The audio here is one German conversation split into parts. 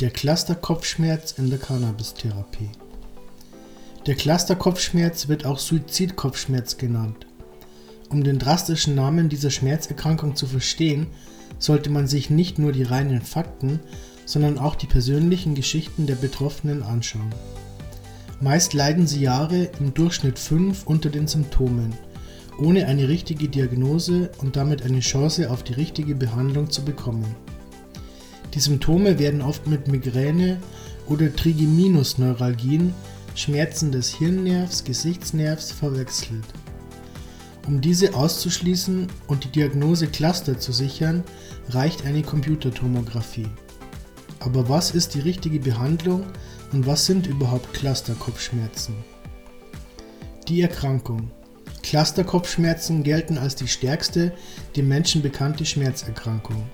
Der Cluster-Kopfschmerz in der Cannabis-Therapie. Der Cluster-Kopfschmerz wird auch Suizid-Kopfschmerz genannt. Um den drastischen Namen dieser Schmerzerkrankung zu verstehen, sollte man sich nicht nur die reinen Fakten, sondern auch die persönlichen Geschichten der Betroffenen anschauen. Meist leiden sie Jahre, im Durchschnitt fünf, unter den Symptomen, ohne eine richtige Diagnose und damit eine Chance auf die richtige Behandlung zu bekommen. Die Symptome werden oft mit Migräne oder Trigeminusneuralgien, Schmerzen des Hirnnervs, Gesichtsnervs verwechselt. Um diese auszuschließen und die Diagnose Cluster zu sichern, reicht eine Computertomographie. Aber was ist die richtige Behandlung und was sind überhaupt Clusterkopfschmerzen? Die Erkrankung. Clusterkopfschmerzen gelten als die stärkste dem Menschen bekannte Schmerzerkrankung.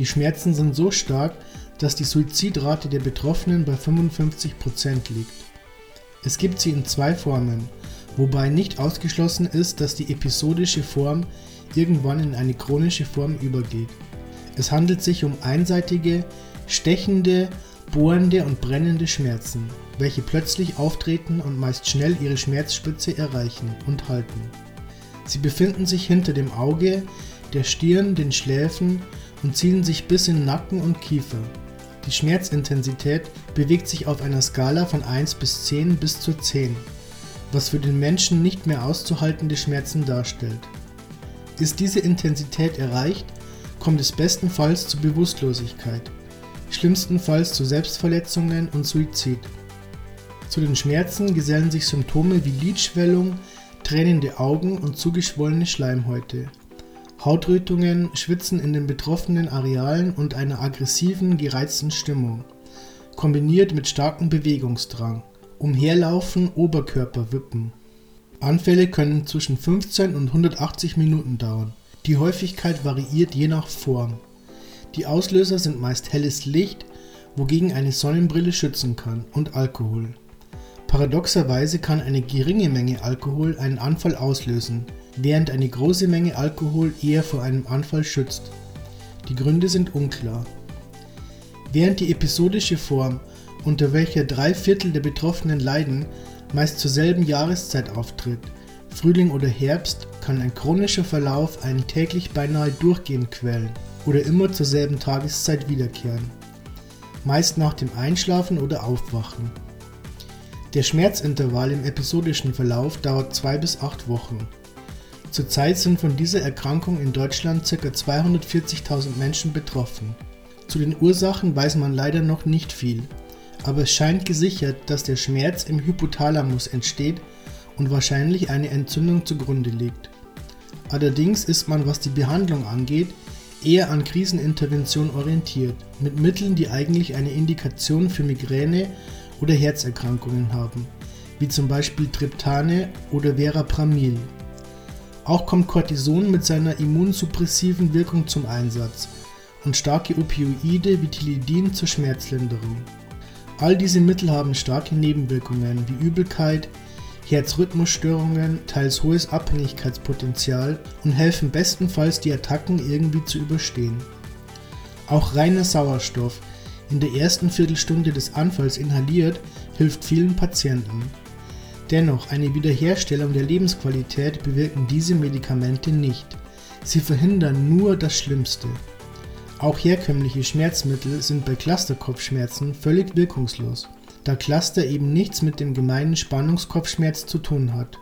Die Schmerzen sind so stark, dass die Suizidrate der Betroffenen bei 55% liegt. Es gibt sie in zwei Formen, wobei nicht ausgeschlossen ist, dass die episodische Form irgendwann in eine chronische Form übergeht. Es handelt sich um einseitige, stechende, bohrende und brennende Schmerzen, welche plötzlich auftreten und meist schnell ihre Schmerzspitze erreichen und halten. Sie befinden sich hinter dem Auge, der Stirn, den Schläfen und ziehen sich bis in Nacken und Kiefer. Die Schmerzintensität bewegt sich auf einer Skala von 1 bis 10 bis zu 10, was für den Menschen nicht mehr auszuhaltende Schmerzen darstellt. Ist diese Intensität erreicht, kommt es bestenfalls zu Bewusstlosigkeit, schlimmstenfalls zu Selbstverletzungen und Suizid. Zu den Schmerzen gesellen sich Symptome wie Lidschwellung, tränende Augen und zugeschwollene Schleimhäute. Hautrötungen, Schwitzen in den betroffenen Arealen und einer aggressiven, gereizten Stimmung, kombiniert mit starkem Bewegungsdrang, Umherlaufen, Oberkörper wippen. Anfälle können zwischen 15 und 180 Minuten dauern. Die Häufigkeit variiert je nach Form. Die Auslöser sind meist helles Licht, wogegen eine Sonnenbrille schützen kann, und Alkohol. Paradoxerweise kann eine geringe Menge Alkohol einen Anfall auslösen, während eine große Menge Alkohol eher vor einem Anfall schützt. Die Gründe sind unklar. Während die episodische Form, unter welcher drei Viertel der Betroffenen leiden, meist zur selben Jahreszeit auftritt, Frühling oder Herbst, kann ein chronischer Verlauf einen täglich beinahe durchgehend quälen oder immer zur selben Tageszeit wiederkehren, meist nach dem Einschlafen oder Aufwachen. Der Schmerzintervall im episodischen Verlauf dauert zwei bis acht Wochen. Zurzeit sind von dieser Erkrankung in Deutschland ca. 240.000 Menschen betroffen. Zu den Ursachen weiß man leider noch nicht viel, aber es scheint gesichert, dass der Schmerz im Hypothalamus entsteht und wahrscheinlich eine Entzündung zugrunde liegt. Allerdings ist man, was die Behandlung angeht, eher an Krisenintervention orientiert, mit Mitteln, die eigentlich eine Indikation für Migräne oder Herzerkrankungen haben, wie zum Beispiel Triptane oder Verapamil. Auch kommt Cortison mit seiner immunsuppressiven Wirkung zum Einsatz und starke Opioide wie Tilidin zur Schmerzlinderung. All diese Mittel haben starke Nebenwirkungen wie Übelkeit, Herzrhythmusstörungen, teils hohes Abhängigkeitspotenzial und helfen bestenfalls die Attacken irgendwie zu überstehen. Auch reiner Sauerstoff, in der ersten Viertelstunde des Anfalls inhaliert, hilft vielen Patienten. Dennoch, eine Wiederherstellung der Lebensqualität bewirken diese Medikamente nicht. Sie verhindern nur das Schlimmste. Auch herkömmliche Schmerzmittel sind bei Clusterkopfschmerzen völlig wirkungslos, da Cluster eben nichts mit dem gemeinen Spannungskopfschmerz zu tun hat.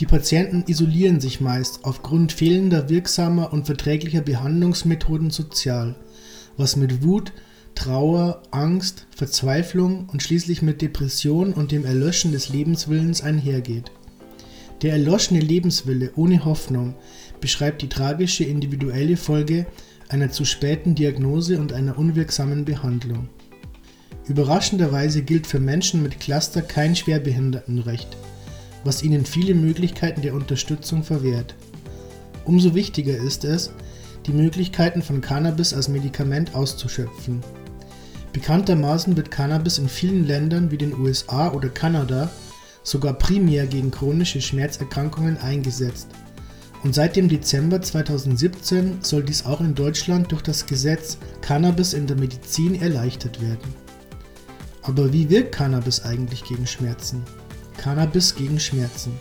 Die Patienten isolieren sich meist aufgrund fehlender wirksamer und verträglicher Behandlungsmethoden sozial, was mit Wut, Trauer, Angst, Verzweiflung und schließlich mit Depression und dem Erlöschen des Lebenswillens einhergeht. Der erloschene Lebenswille ohne Hoffnung beschreibt die tragische individuelle Folge einer zu späten Diagnose und einer unwirksamen Behandlung. Überraschenderweise gilt für Menschen mit Cluster kein Schwerbehindertenrecht, was ihnen viele Möglichkeiten der Unterstützung verwehrt. Umso wichtiger ist es, die Möglichkeiten von Cannabis als Medikament auszuschöpfen Bekanntermaßen wird Cannabis in vielen Ländern wie den USA oder Kanada sogar primär gegen chronische Schmerzerkrankungen eingesetzt, und seit dem Dezember 2017 soll dies auch in Deutschland durch das Gesetz Cannabis in der Medizin erleichtert werden Aber wie wirkt Cannabis eigentlich gegen Schmerzen? Cannabis gegen Schmerzen.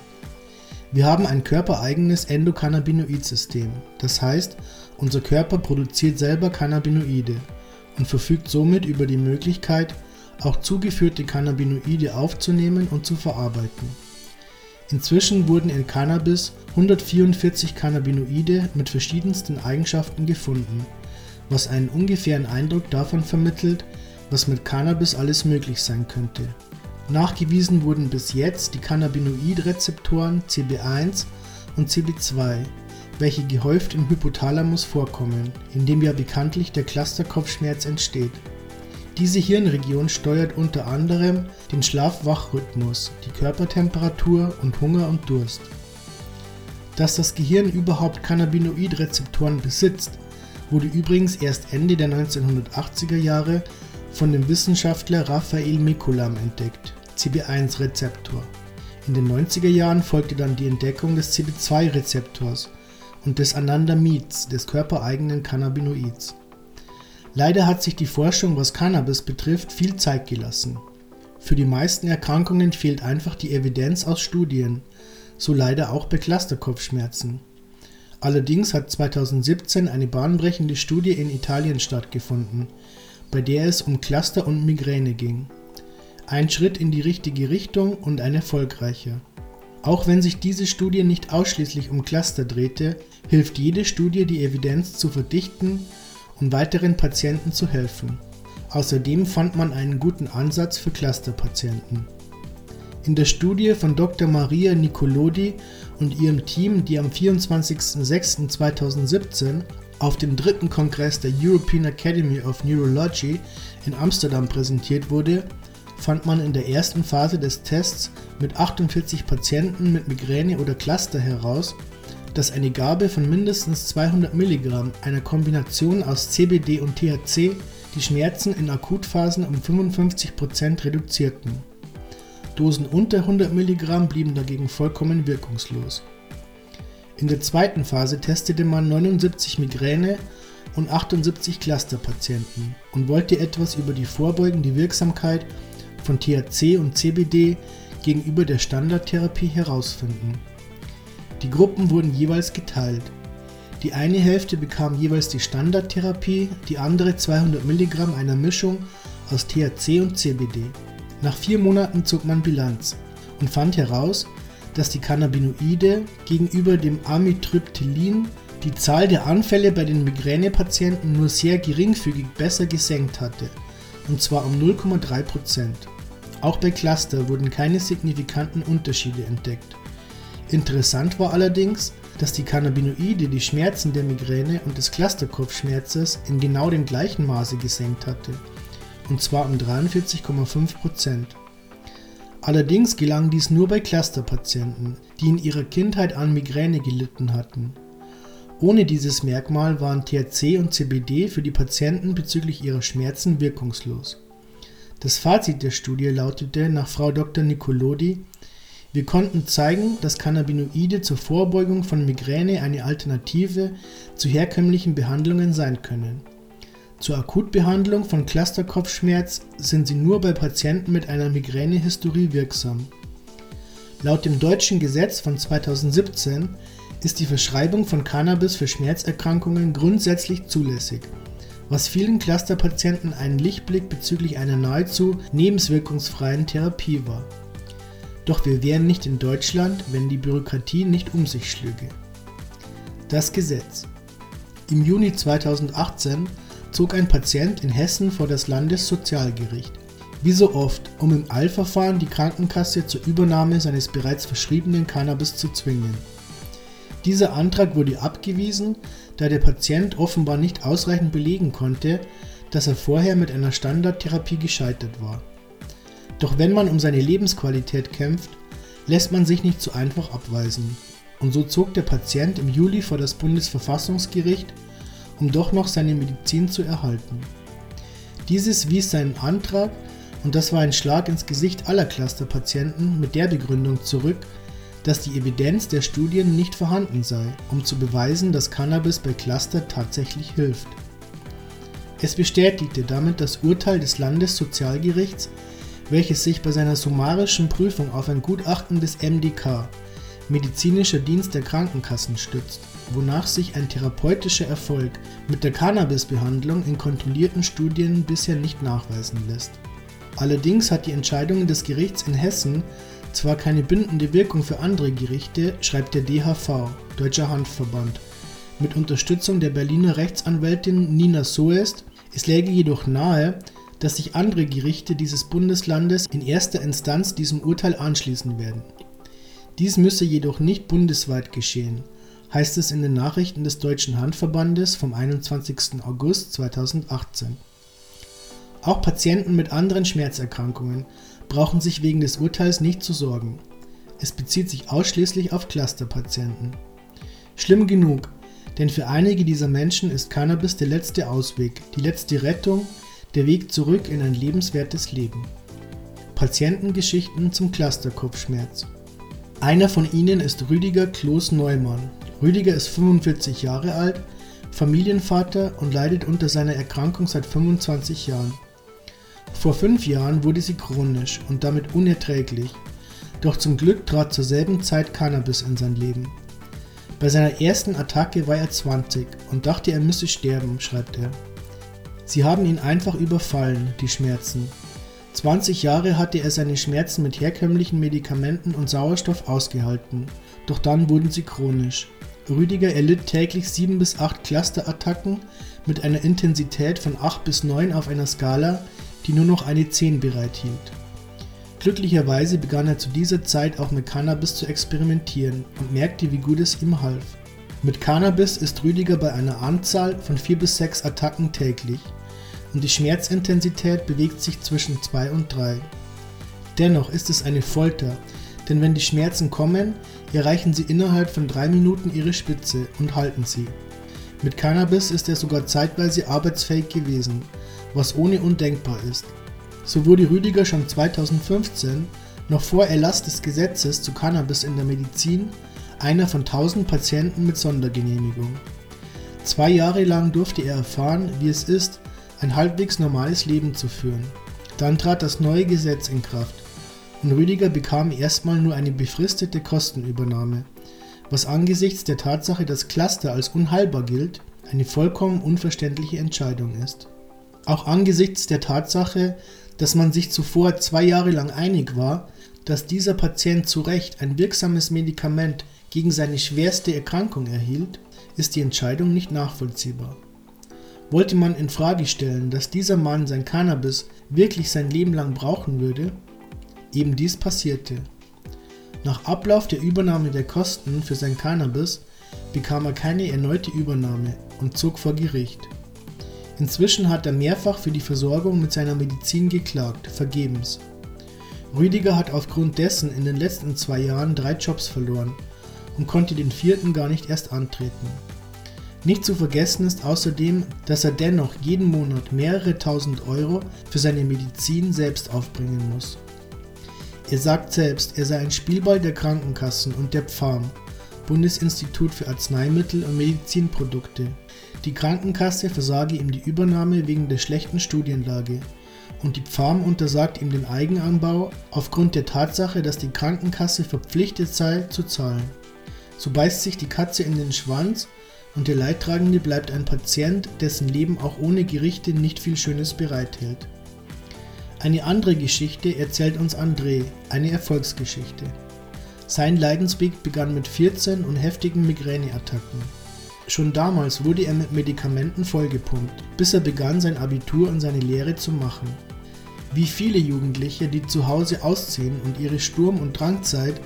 Wir haben ein körpereigenes Endokannabinoid-System. Das heißt, unser Körper produziert selber Cannabinoide und verfügt somit über die Möglichkeit, auch zugeführte Cannabinoide aufzunehmen und zu verarbeiten. Inzwischen wurden in Cannabis 144 Cannabinoide mit verschiedensten Eigenschaften gefunden, was einen ungefähren Eindruck davon vermittelt, was mit Cannabis alles möglich sein könnte. Nachgewiesen wurden bis jetzt die Cannabinoidrezeptoren CB1 und CB2, welche gehäuft im Hypothalamus vorkommen, in dem ja bekanntlich der Clusterkopfschmerz entsteht. Diese Hirnregion steuert unter anderem den Schlaf-Wach-Rhythmus, die Körpertemperatur und Hunger und Durst. Dass das Gehirn überhaupt Cannabinoidrezeptoren besitzt, wurde übrigens erst Ende der 1980er Jahre von dem Wissenschaftler Raphael Mikulam entdeckt, CB1-Rezeptor. In den 90er Jahren folgte dann die Entdeckung des CB2-Rezeptors und des Anandamids, des körpereigenen Cannabinoids. Leider hat sich die Forschung, was Cannabis betrifft, viel Zeit gelassen. Für die meisten Erkrankungen fehlt einfach die Evidenz aus Studien, so leider auch bei Clusterkopfschmerzen. Allerdings hat 2017 eine bahnbrechende Studie in Italien stattgefunden, bei der es um Cluster und Migräne ging. Ein Schritt in die richtige Richtung und ein erfolgreicher. Auch wenn sich diese Studie nicht ausschließlich um Cluster drehte, hilft jede Studie die Evidenz zu verdichten um weiteren Patienten zu helfen. Außerdem fand man einen guten Ansatz für Clusterpatienten. In der Studie von Dr. Maria Nicolodi und ihrem Team, die am 24.06.2017 auf dem dritten Kongress der European Academy of Neurology in Amsterdam präsentiert wurde, fand man in der ersten Phase des Tests mit 48 Patienten mit Migräne oder Cluster heraus, dass eine Gabe von mindestens 200 mg einer Kombination aus CBD und THC die Schmerzen in Akutphasen um 55% reduzierten. Dosen unter 100 mg blieben dagegen vollkommen wirkungslos. In der zweiten Phase testete man 79 Migräne und 78 Clusterpatienten und wollte etwas über die vorbeugende Wirksamkeit von THC und CBD gegenüber der Standardtherapie herausfinden. Die Gruppen wurden jeweils geteilt. Die eine Hälfte bekam jeweils die Standardtherapie, die andere 200 mg einer Mischung aus THC und CBD. Nach vier Monaten zog man Bilanz und fand heraus, dass die Cannabinoide gegenüber dem Amitriptylin die Zahl der Anfälle bei den Migränepatienten nur sehr geringfügig besser gesenkt hatte, und zwar um 0,3%. Auch bei Cluster wurden keine signifikanten Unterschiede entdeckt. Interessant war allerdings, dass die Cannabinoide die Schmerzen der Migräne und des Clusterkopfschmerzes in genau dem gleichen Maße gesenkt hatte, und zwar um 43,5%. Allerdings gelang dies nur bei Clusterpatienten, die in ihrer Kindheit an Migräne gelitten hatten. Ohne dieses Merkmal waren THC und CBD für die Patienten bezüglich ihrer Schmerzen wirkungslos. Das Fazit der Studie lautete nach Frau Dr. Nicolodi, wir konnten zeigen, dass Cannabinoide zur Vorbeugung von Migräne eine Alternative zu herkömmlichen Behandlungen sein können. Zur Akutbehandlung von Clusterkopfschmerz sind sie nur bei Patienten mit einer Migränehistorie wirksam. Laut dem deutschen Gesetz von 2017 ist die Verschreibung von Cannabis für Schmerzerkrankungen grundsätzlich zulässig, was vielen Clusterpatienten einen Lichtblick bezüglich einer nahezu lebenswirkungsfreien Therapie war. Doch wir wären nicht in Deutschland, wenn die Bürokratie nicht um sich schlüge. Das Gesetz. Im Juni 2018 zog ein Patient in Hessen vor das Landessozialgericht. Wie so oft, um im Eilverfahren die Krankenkasse zur Übernahme seines bereits verschriebenen Cannabis zu zwingen. Dieser Antrag wurde abgewiesen, da der Patient offenbar nicht ausreichend belegen konnte, dass er vorher mit einer Standardtherapie gescheitert war. Doch wenn man um seine Lebensqualität kämpft, lässt man sich nicht so einfach abweisen. Und so zog der Patient im Juli vor das Bundesverfassungsgericht, um doch noch seine Medizin zu erhalten. Dieses wies seinen Antrag, und das war ein Schlag ins Gesicht aller Clusterpatienten, mit der Begründung zurück, dass die Evidenz der Studien nicht vorhanden sei, um zu beweisen, dass Cannabis bei Cluster tatsächlich hilft. Es bestätigte damit das Urteil des Landessozialgerichts, welches sich bei seiner summarischen Prüfung auf ein Gutachten des MDK Medizinischer Dienst der Krankenkassen stützt, wonach sich ein therapeutischer Erfolg mit der Cannabis-Behandlung in kontrollierten Studien bisher nicht nachweisen lässt. Allerdings hat die Entscheidung des Gerichts in Hessen zwar keine bindende Wirkung für andere Gerichte, schreibt der DHV (Deutscher Hanfverband) mit Unterstützung der Berliner Rechtsanwältin Nina Soest, es läge jedoch nahe, dass sich andere Gerichte dieses Bundeslandes in erster Instanz diesem Urteil anschließen werden dies müsse jedoch nicht bundesweit geschehen, heißt es in den Nachrichten des Deutschen Handverbandes vom 21. August 2018. Auch Patienten mit anderen Schmerzerkrankungen brauchen sich wegen des Urteils nicht zu sorgen. Es bezieht sich ausschließlich auf Clusterpatienten. Schlimm genug, denn für einige dieser Menschen ist Cannabis der letzte Ausweg, die letzte Rettung, der Weg zurück in ein lebenswertes Leben. Patientengeschichten zum Clusterkopfschmerz. Einer von ihnen ist Rüdiger Kloß Neumann. Rüdiger ist 45 Jahre alt, Familienvater und leidet unter seiner Erkrankung seit 25 Jahren. Vor fünf Jahren wurde sie chronisch und damit unerträglich, doch zum Glück trat zur selben Zeit Cannabis in sein Leben. Bei seiner ersten Attacke war er 20 und dachte, er müsse sterben, schreibt er. Sie haben ihn einfach überfallen, die Schmerzen, 20 Jahre hatte er seine Schmerzen mit herkömmlichen Medikamenten und Sauerstoff ausgehalten, doch dann wurden sie chronisch. Rüdiger erlitt täglich 7 bis 8 Clusterattacken mit einer Intensität von 8 bis 9 auf einer Skala, die nur noch eine 10 bereithielt. Glücklicherweise begann er zu dieser Zeit auch mit Cannabis zu experimentieren und merkte, wie gut es ihm half. Mit Cannabis ist Rüdiger bei einer Anzahl von 4 bis 6 Attacken täglich und die Schmerzintensität bewegt sich zwischen 2 und 3. Dennoch ist es eine Folter, denn wenn die Schmerzen kommen, erreichen sie innerhalb von 3 Minuten ihre Spitze und halten sie. Mit Cannabis ist er sogar zeitweise arbeitsfähig gewesen, was ohne undenkbar ist. So wurde Rüdiger schon 2015, noch vor Erlass des Gesetzes zu Cannabis in der Medizin, einer von 1000 Patienten mit Sondergenehmigung. Zwei Jahre lang durfte er erfahren, wie es ist, ein halbwegs normales Leben zu führen. Dann trat das neue Gesetz in Kraft und Rüdiger bekam erstmal nur eine befristete Kostenübernahme, was angesichts der Tatsache, dass Cluster als unheilbar gilt, eine vollkommen unverständliche Entscheidung ist. Auch angesichts der Tatsache, dass man sich zuvor zwei Jahre lang einig war, dass dieser Patient zu Recht ein wirksames Medikament gegen seine schwerste Erkrankung erhielt, ist die Entscheidung nicht nachvollziehbar. Wollte man in Frage stellen, dass dieser Mann sein Cannabis wirklich sein Leben lang brauchen würde? Eben dies passierte. Nach Ablauf der Übernahme der Kosten für sein Cannabis bekam er keine erneute Übernahme und zog vor Gericht. Inzwischen hat er mehrfach für die Versorgung mit seiner Medizin geklagt, vergebens. Rüdiger hat aufgrund dessen in den letzten zwei Jahren drei Jobs verloren und konnte den vierten gar nicht erst antreten. Nicht zu vergessen ist außerdem, dass er dennoch jeden Monat mehrere tausend Euro für seine Medizin selbst aufbringen muss. Er sagt selbst, er sei ein Spielball der Krankenkassen und der Pfarm, Bundesinstitut für Arzneimittel und Medizinprodukte. Die Krankenkasse versage ihm die Übernahme wegen der schlechten Studienlage und die Pfarm untersagt ihm den Eigenanbau aufgrund der Tatsache, dass die Krankenkasse verpflichtet sei zu zahlen. So beißt sich die Katze in den Schwanz und der Leidtragende bleibt ein Patient, dessen Leben auch ohne Gerichte nicht viel Schönes bereithält. Eine andere Geschichte erzählt uns André, eine Erfolgsgeschichte. Sein Leidensweg begann mit 14 und heftigen Migräneattacken. Schon damals wurde er mit Medikamenten vollgepumpt, bis er begann, sein Abitur und seine Lehre zu machen. Wie viele Jugendliche, die zu Hause ausziehen und ihre Sturm- und Drangzeit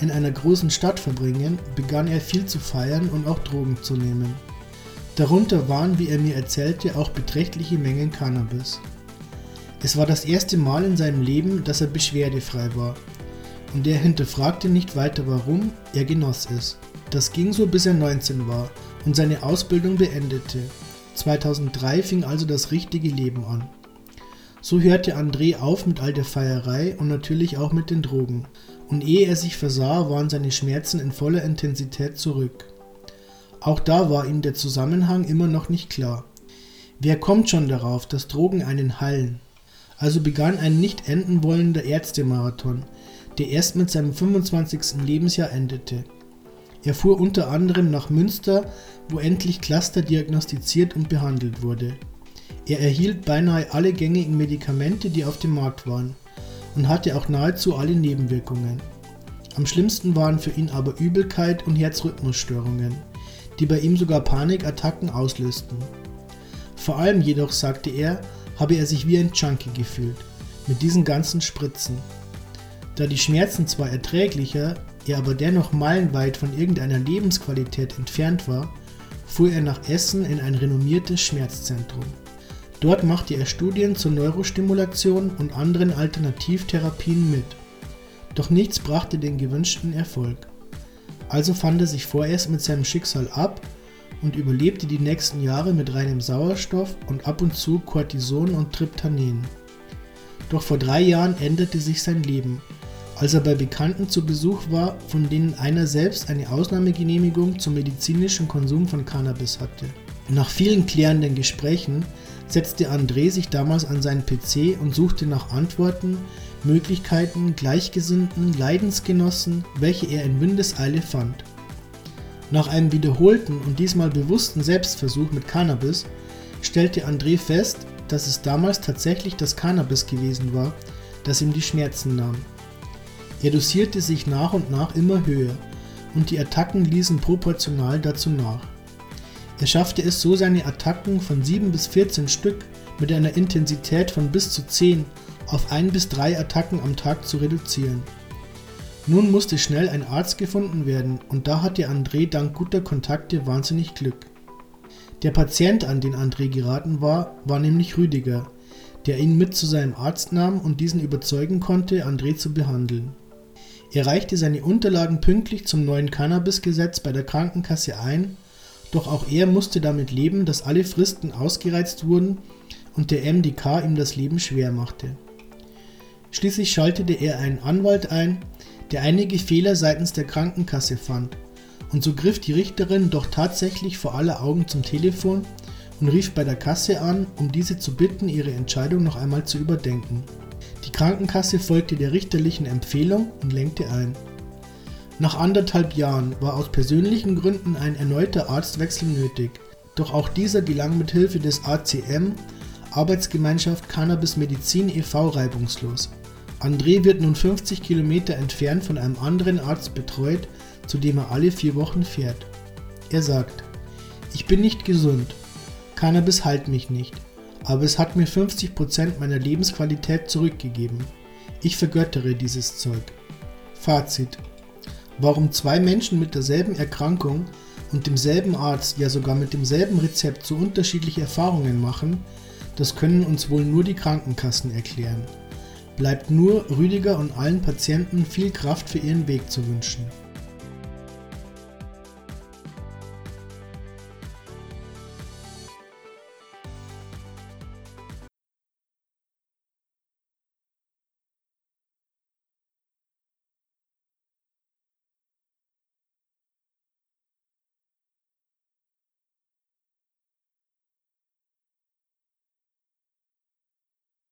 in einer großen Stadt verbringen, begann er viel zu feiern und auch Drogen zu nehmen. Darunter waren, wie er mir erzählte, auch beträchtliche Mengen Cannabis. Es war das erste Mal in seinem Leben, dass er beschwerdefrei war. Und er hinterfragte nicht weiter warum, er genoss es. Das ging so bis er 19 war und seine Ausbildung beendete. 2003 fing also das richtige Leben an. So hörte André auf mit all der Feierei und natürlich auch mit den Drogen und ehe er sich versah, waren seine Schmerzen in voller Intensität zurück. Auch da war ihm der Zusammenhang immer noch nicht klar. Wer kommt schon darauf, dass Drogen einen heilen? Also begann ein nicht enden wollender Ärztemarathon, der erst mit seinem 25. Lebensjahr endete. Er fuhr unter anderem nach Münster, wo endlich Cluster diagnostiziert und behandelt wurde. Er erhielt beinahe alle gängigen Medikamente, die auf dem Markt waren, und hatte auch nahezu alle Nebenwirkungen. Am schlimmsten waren für ihn aber Übelkeit und Herzrhythmusstörungen, die bei ihm sogar Panikattacken auslösten. Vor allem jedoch, sagte er, habe er sich wie ein Junkie gefühlt, mit diesen ganzen Spritzen. Da die Schmerzen zwar erträglicher, er aber dennoch meilenweit von irgendeiner Lebensqualität entfernt war, fuhr er nach Essen in ein renommiertes Schmerzzentrum. Dort machte er Studien zur Neurostimulation und anderen Alternativtherapien mit. Doch nichts brachte den gewünschten Erfolg. Also fand er sich vorerst mit seinem Schicksal ab und überlebte die nächsten Jahre mit reinem Sauerstoff und ab und zu Cortison und Triptanen. Doch vor drei Jahren änderte sich sein Leben als er bei Bekannten zu Besuch war, von denen einer selbst eine Ausnahmegenehmigung zum medizinischen Konsum von Cannabis hatte. Nach vielen klärenden Gesprächen setzte André sich damals an seinen PC und suchte nach Antworten, Möglichkeiten, Gleichgesinnten, Leidensgenossen, welche er in Windeseile fand. Nach einem wiederholten und diesmal bewussten Selbstversuch mit Cannabis stellte André fest, dass es damals tatsächlich das Cannabis gewesen war, das ihm die Schmerzen nahm. Er dosierte sich nach und nach immer höher und die Attacken ließen proportional dazu nach. Er schaffte es so, seine Attacken von 7 bis 14 Stück mit einer Intensität von bis zu 10 auf 1 bis 3 Attacken am Tag zu reduzieren. Nun musste schnell ein Arzt gefunden werden und da hatte André dank guter Kontakte wahnsinnig Glück. Der Patient, an den André geraten war, war nämlich Rüdiger, der ihn mit zu seinem Arzt nahm und diesen überzeugen konnte, André zu behandeln. Er reichte seine Unterlagen pünktlich zum neuen Cannabis-Gesetz bei der Krankenkasse ein, doch auch er musste damit leben, dass alle Fristen ausgereizt wurden und der MDK ihm das Leben schwer machte. Schließlich schaltete er einen Anwalt ein, der einige Fehler seitens der Krankenkasse fand, und so griff die Richterin doch tatsächlich vor aller Augen zum Telefon und rief bei der Kasse an, um diese zu bitten, ihre Entscheidung noch einmal zu überdenken. Krankenkasse folgte der richterlichen Empfehlung und lenkte ein. Nach anderthalb Jahren war aus persönlichen Gründen ein erneuter Arztwechsel nötig, doch auch dieser gelang mit Hilfe des ACM Arbeitsgemeinschaft Cannabis Medizin e.V. reibungslos. André wird nun 50 Kilometer entfernt von einem anderen Arzt betreut, zu dem er alle vier Wochen fährt. Er sagt, ich bin nicht gesund, Cannabis heilt mich nicht, aber es hat mir 50% meiner Lebensqualität zurückgegeben. Ich vergöttere dieses Zeug. Fazit. Warum zwei Menschen mit derselben Erkrankung und demselben Arzt, ja sogar mit demselben Rezept so unterschiedliche Erfahrungen machen, das können uns wohl nur die Krankenkassen erklären. Bleibt nur Rüdiger und allen Patienten viel Kraft für ihren Weg zu wünschen.